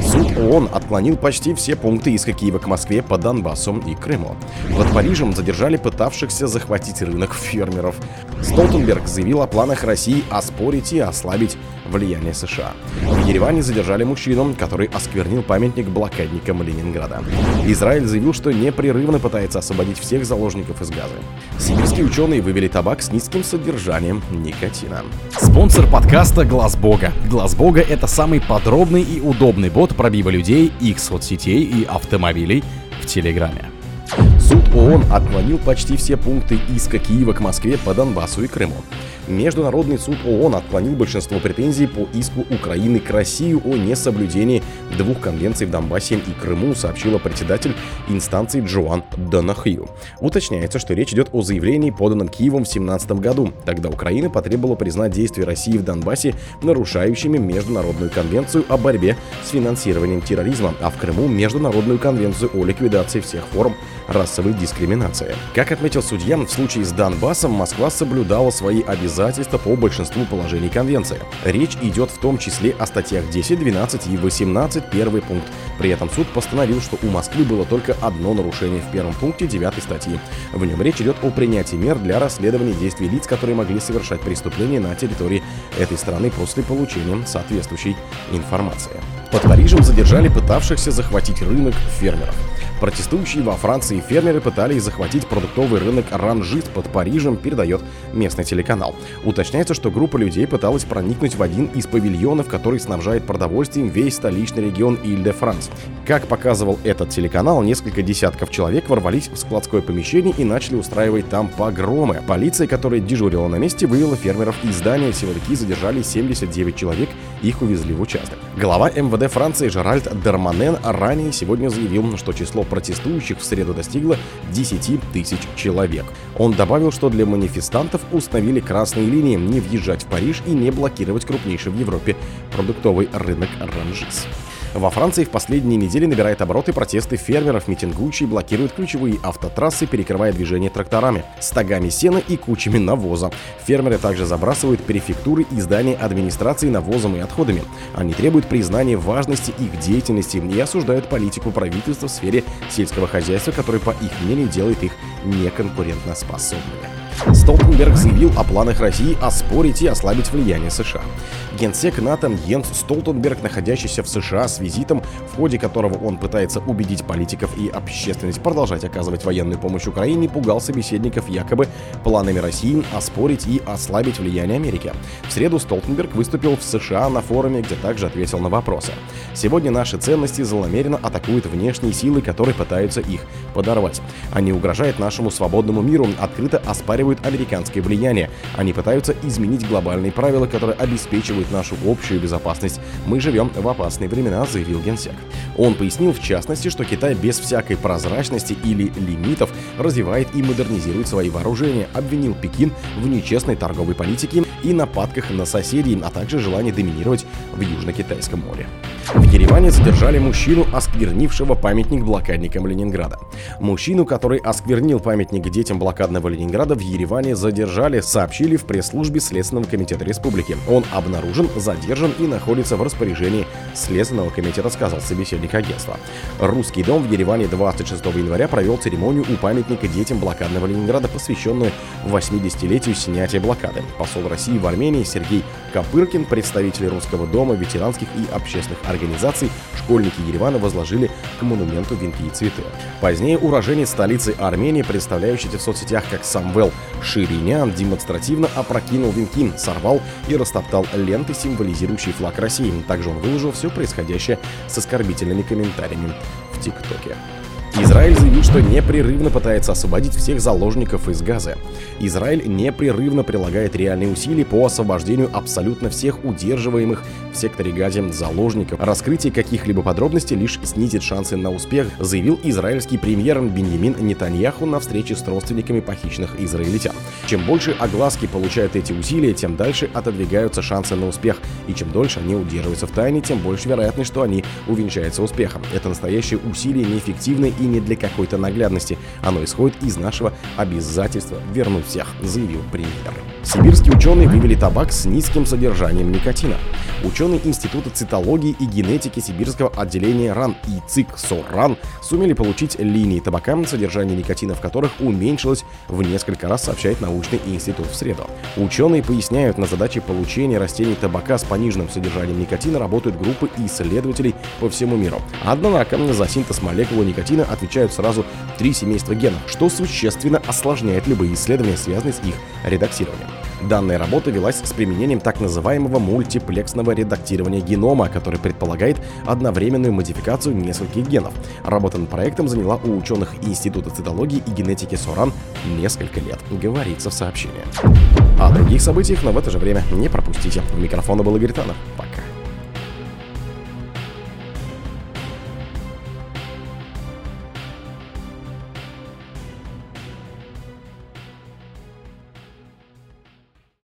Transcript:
Суд ООН отклонил почти все пункты иска Киева к Москве по Донбассу и Крыму. Под Парижем задержали пытавшихся захватить рынок фермеров. Столтенберг заявил о планах России оспорить и ослабить влияние США. В Ереване задержали мужчину, который осквернил памятник блокадникам Ленинграда. Израиль заявил, что непрерывно пытается освободить всех заложников из Газы. Сибирские ученые вывели табак с низким содержанием никотина. Спонсор подкаста Глаз Бога. Глаз Бога это самый подробный и удобный бот пробива людей, их соцсетей и автомобилей в Телеграме. Суд ООН отклонил почти все пункты иска Киева к Москве по Донбассу и Крыму. Международный суд ООН отклонил большинство претензий по иску Украины к России о несоблюдении двух конвенций в Донбассе и Крыму, сообщила председатель инстанции Джоан Донахью. Уточняется, что речь идет о заявлении, поданном Киевом в 2017 году. Тогда Украина потребовала признать действия России в Донбассе нарушающими Международную конвенцию о борьбе с финансированием терроризма, а в Крыму Международную конвенцию о ликвидации всех форм расовой дискриминации. Как отметил судья, в случае с Донбассом Москва соблюдала свои обязательства по большинству положений Конвенции. Речь идет в том числе о статьях 10, 12 и 18, первый пункт. При этом суд постановил, что у Москвы было только одно нарушение в первом пункте 9 статьи. В нем речь идет о принятии мер для расследования действий лиц, которые могли совершать преступления на территории этой страны после получения соответствующей информации. Под Парижем задержали пытавшихся захватить рынок фермеров. Протестующие во Франции фермеры пытались захватить продуктовый рынок Ранжит под Парижем, передает местный телеканал. Уточняется, что группа людей пыталась проникнуть в один из павильонов, который снабжает продовольствием весь столичный регион Иль-де-Франс. Как показывал этот телеканал, несколько десятков человек ворвались в складское помещение и начали устраивать там погромы. Полиция, которая дежурила на месте, вывела фермеров из здания. Силовики задержали 79 человек, их увезли в участок. Глава МВД Франции Жеральд Дерманен ранее сегодня заявил, что число протестующих в среду достигло 10 тысяч человек. Он добавил, что для манифестантов установили красные линии не въезжать в Париж и не блокировать крупнейший в Европе продуктовый рынок Ранжис. Во Франции в последние недели набирает обороты протесты фермеров. Митингующие блокируют ключевые автотрассы, перекрывая движение тракторами, стогами сена и кучами навоза. Фермеры также забрасывают префектуры и здания администрации навозом и отходами. Они требуют признания важности их деятельности и осуждают политику правительства в сфере сельского хозяйства, которая, по их мнению, делает их неконкурентоспособными. Столтенберг заявил о планах России оспорить и ослабить влияние США. Генсек НАТО Йенс Столтенберг, находящийся в США с визитом, в ходе которого он пытается убедить политиков и общественность продолжать оказывать военную помощь Украине, пугал собеседников якобы планами России оспорить и ослабить влияние Америки. В среду Столтенберг выступил в США на форуме, где также ответил на вопросы. Сегодня наши ценности злонамеренно атакуют внешние силы, которые пытаются их подорвать. Они угрожают нашему свободному миру, открыто оспаривают усиливают американское влияние. Они пытаются изменить глобальные правила, которые обеспечивают нашу общую безопасность. Мы живем в опасные времена, заявил генсек. Он пояснил в частности, что Китай без всякой прозрачности или лимитов развивает и модернизирует свои вооружения, обвинил Пекин в нечестной торговой политике и нападках на соседей, а также желании доминировать в Южно-Китайском море. В Ереване задержали мужчину, осквернившего памятник блокадникам Ленинграда. Мужчину, который осквернил памятник детям блокадного Ленинграда, в Ереване задержали, сообщили в пресс-службе Следственного комитета республики. Он обнаружен, задержан и находится в распоряжении Следственного комитета, сказал собеседник агентства. Русский дом в Ереване 26 января провел церемонию у памятника детям блокадного Ленинграда, посвященную 80-летию снятия блокады. Посол России в Армении Сергей Копыркин, представители Русского дома, ветеранских и общественных организаций школьники Еревана возложили к монументу венки и цветы. Позднее уроженец столицы Армении, представляющийся в соцсетях как Самвел Ширинян, демонстративно опрокинул венки, сорвал и растоптал ленты, символизирующие флаг России. Также он выложил все происходящее с оскорбительными комментариями в ТикТоке. Израиль заявил, что непрерывно пытается освободить всех заложников из Газы. Израиль непрерывно прилагает реальные усилия по освобождению абсолютно всех удерживаемых в секторе Газе заложников. Раскрытие каких-либо подробностей лишь снизит шансы на успех, заявил израильский премьер Беньямин Нетаньяху на встрече с родственниками похищенных израильтян. Чем больше огласки получают эти усилия, тем дальше отодвигаются шансы на успех, и чем дольше они удерживаются в тайне, тем больше вероятность, что они увенчаются успехом. Это настоящее усилие неэффективное и не для какой-то наглядности. Оно исходит из нашего обязательства вернуть всех, заявил премьер. Сибирские ученые вывели табак с низким содержанием никотина. Ученые Института цитологии и генетики Сибирского отделения РАН и ЦИК СОРАН сумели получить линии табака, содержание никотина в которых уменьшилось в несколько раз, сообщает научный институт в среду. Ученые поясняют, на задаче получения растений табака с пониженным содержанием никотина работают группы исследователей по всему миру. Однако за синтез молекулы никотина отвечают сразу три семейства генов, что существенно осложняет любые исследования, связанные с их редактированием. Данная работа велась с применением так называемого мультиплексного редактирования генома, который предполагает одновременную модификацию нескольких генов. Работа над проектом заняла у ученых Института цитологии и генетики СОРАН несколько лет, говорится в сообщении. О других событиях, но в это же время не пропустите. У микрофона был Игорь Танов. Пока.